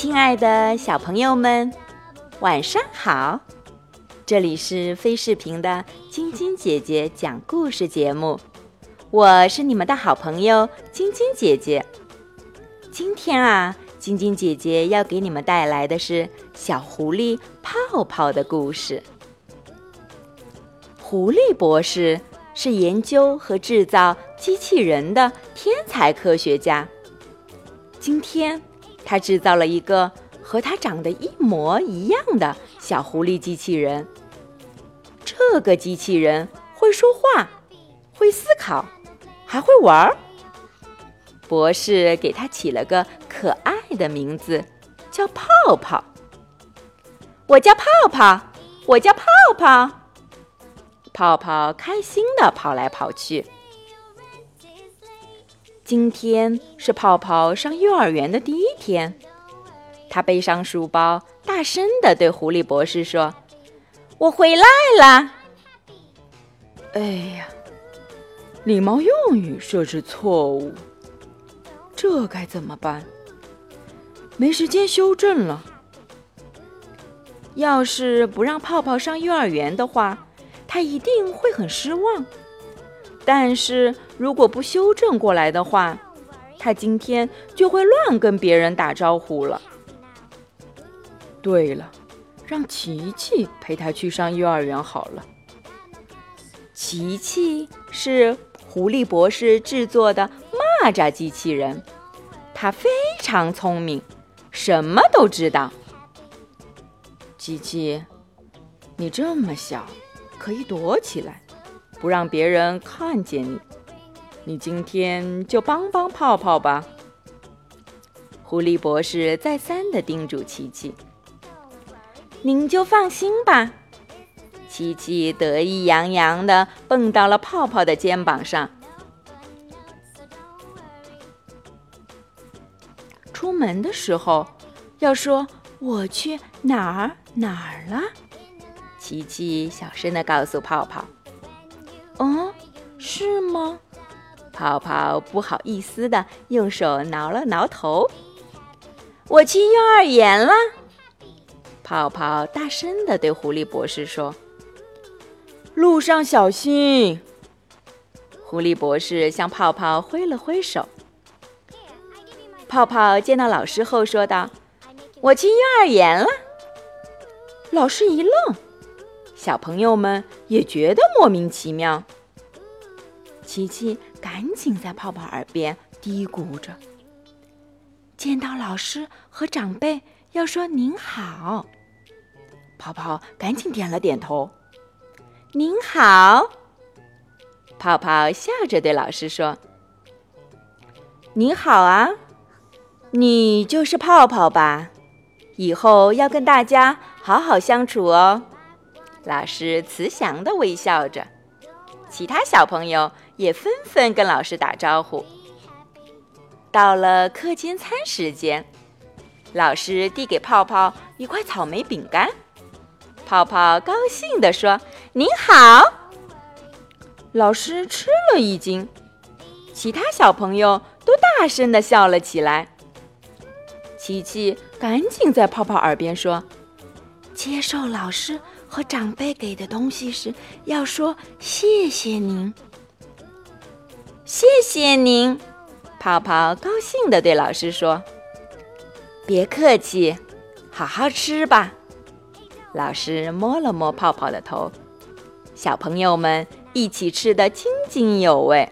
亲爱的小朋友们，晚上好！这里是飞视频的晶晶姐姐讲故事节目，我是你们的好朋友晶晶姐姐。今天啊，晶晶姐姐要给你们带来的是小狐狸泡泡的故事。狐狸博士是研究和制造机器人的天才科学家。今天。他制造了一个和他长得一模一样的小狐狸机器人。这个机器人会说话，会思考，还会玩儿。博士给他起了个可爱的名字，叫泡泡。我叫泡泡，我叫泡泡。泡泡开心地跑来跑去。今天是泡泡上幼儿园的第一天，他背上书包，大声地对狐狸博士说：“我回来啦！”哎呀，礼貌用语设置错误，这该怎么办？没时间修正了。要是不让泡泡上幼儿园的话，他一定会很失望。但是如果不修正过来的话，他今天就会乱跟别人打招呼了。对了，让琪琪陪他去上幼儿园好了。琪琪是狐狸博士制作的蚂蚱机器人，它非常聪明，什么都知道。琪琪，你这么小，可以躲起来。不让别人看见你，你今天就帮帮泡泡吧。狐狸博士再三的叮嘱琪琪：“您就放心吧。”琪琪得意洋洋的蹦到了泡泡的肩膀上。出门的时候要说：“我去哪儿哪儿了？”琪琪小声的告诉泡泡。哦，是吗？泡泡不好意思的用手挠了挠头。我去幼儿园了。泡泡大声的对狐狸博士说：“路上小心。”狐狸博士向泡泡挥了挥手。泡泡见到老师后说道：“我去幼儿园了。”老师一愣。小朋友们也觉得莫名其妙。琪琪赶紧在泡泡耳边嘀咕着：“见到老师和长辈要说您好。”泡泡赶紧点了点头：“您好。”泡泡笑着对老师说：“您好啊，你就是泡泡吧？以后要跟大家好好相处哦。”老师慈祥的微笑着，其他小朋友也纷纷跟老师打招呼。到了课间餐时间，老师递给泡泡一块草莓饼干，泡泡高兴地说：“您好。”老师吃了一惊，其他小朋友都大声地笑了起来。琪琪赶紧在泡泡耳边说：“接受老师。”和长辈给的东西时，要说谢谢您。谢谢您，泡泡高兴地对老师说：“别客气，好好吃吧。”老师摸了摸泡泡的头，小朋友们一起吃得津津有味。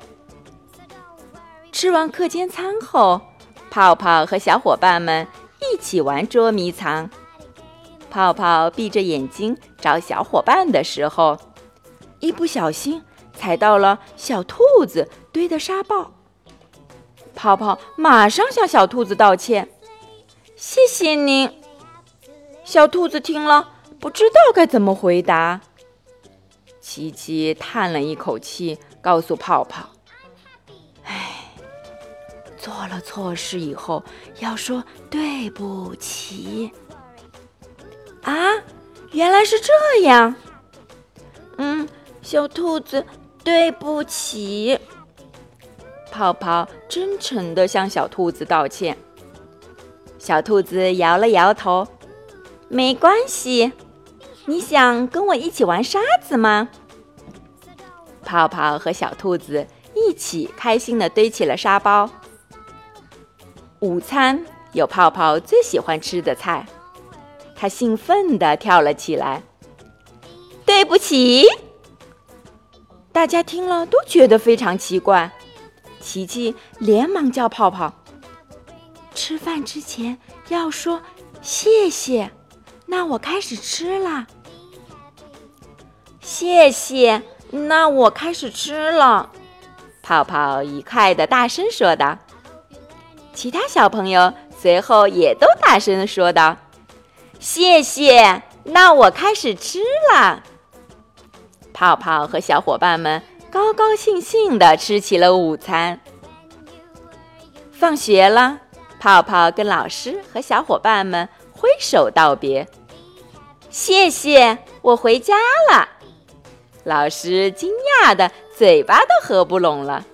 吃完课间餐后，泡泡和小伙伴们一起玩捉迷藏。泡泡闭着眼睛找小伙伴的时候，一不小心踩到了小兔子堆的沙包。泡泡马上向小兔子道歉：“谢谢您。”小兔子听了不知道该怎么回答。琪琪叹了一口气，告诉泡泡：“哎，做了错事以后要说对不起。”原来是这样。嗯，小兔子，对不起。泡泡真诚地向小兔子道歉。小兔子摇了摇头，没关系。你想跟我一起玩沙子吗？泡泡和小兔子一起开心地堆起了沙包。午餐有泡泡最喜欢吃的菜，他兴奋地跳了起来。对不起，大家听了都觉得非常奇怪。琪琪连忙叫泡泡：“吃饭之前要说谢谢。”那我开始吃了。谢谢，那我开始吃了。泡泡愉快的大声说道。其他小朋友随后也都大声说道：“谢谢，那我开始吃了。”泡泡和小伙伴们高高兴兴的吃起了午餐。放学了，泡泡跟老师和小伙伴们挥手道别：“谢谢，我回家了。”老师惊讶的嘴巴都合不拢了。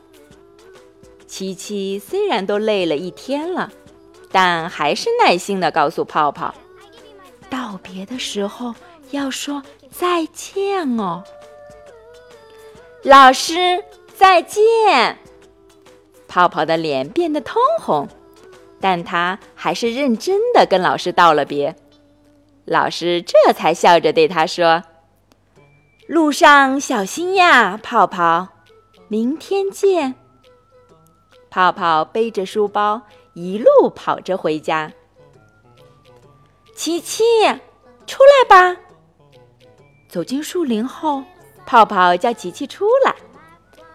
琪琪虽然都累了一天了，但还是耐心的告诉泡泡：“道别的时候要说再见哦。”老师再见。泡泡的脸变得通红，但他还是认真的跟老师道了别。老师这才笑着对他说。路上小心呀，泡泡！明天见。泡泡背着书包一路跑着回家。琪琪，出来吧！走进树林后，泡泡叫琪琪出来。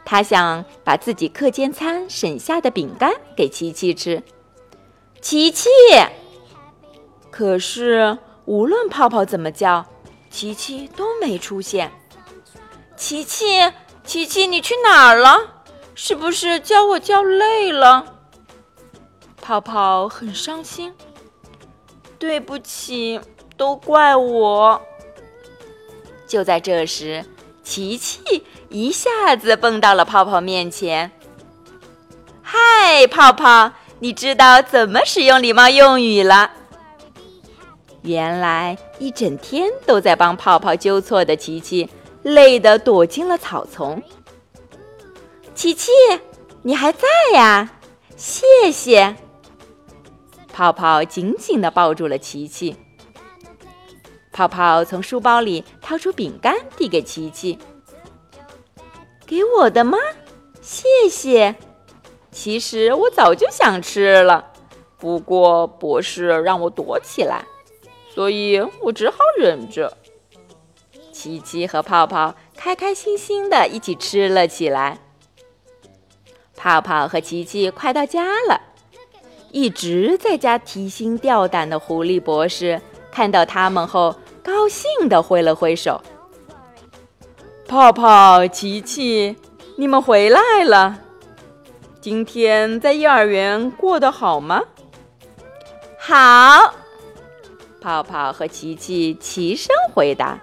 他想把自己课间餐省下的饼干给琪琪吃。琪琪，可是无论泡泡怎么叫，琪琪都没出现。琪琪，琪琪，你去哪儿了？是不是叫我叫累了？泡泡很伤心。对不起，都怪我。就在这时，琪琪一下子蹦到了泡泡面前。嗨，泡泡，你知道怎么使用礼貌用语了？原来一整天都在帮泡泡纠错的琪琪。累得躲进了草丛。琪琪，你还在呀？谢谢。泡泡紧紧地抱住了琪琪。泡泡从书包里掏出饼干，递给琪琪：“给我的吗？谢谢。其实我早就想吃了，不过博士让我躲起来，所以我只好忍着。”琪琪和泡泡开开心心的一起吃了起来。泡泡和琪琪快到家了，一直在家提心吊胆的狐狸博士看到他们后，高兴的挥了挥手：“泡泡、琪琪，你们回来了！今天在幼儿园过得好吗？”“好。”泡泡和琪琪齐声回答。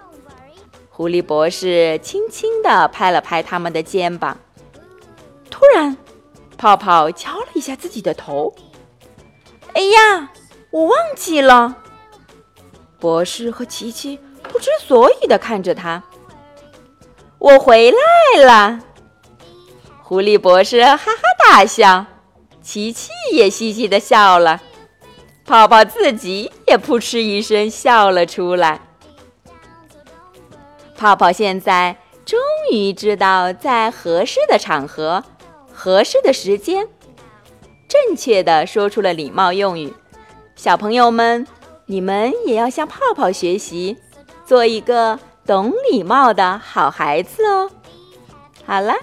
狐狸博士轻轻地拍了拍他们的肩膀。突然，泡泡敲了一下自己的头。“哎呀，我忘记了！”博士和琪琪不知所以的看着他。“我回来了！”狐狸博士哈哈大笑，琪琪也嘻嘻的笑了，泡泡自己也扑哧一声笑了出来。泡泡现在终于知道，在合适的场合、合适的时间，正确的说出了礼貌用语。小朋友们，你们也要向泡泡学习，做一个懂礼貌的好孩子哦。好了，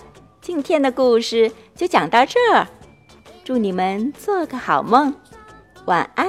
今天的故事就讲到这儿，祝你们做个好梦，晚安。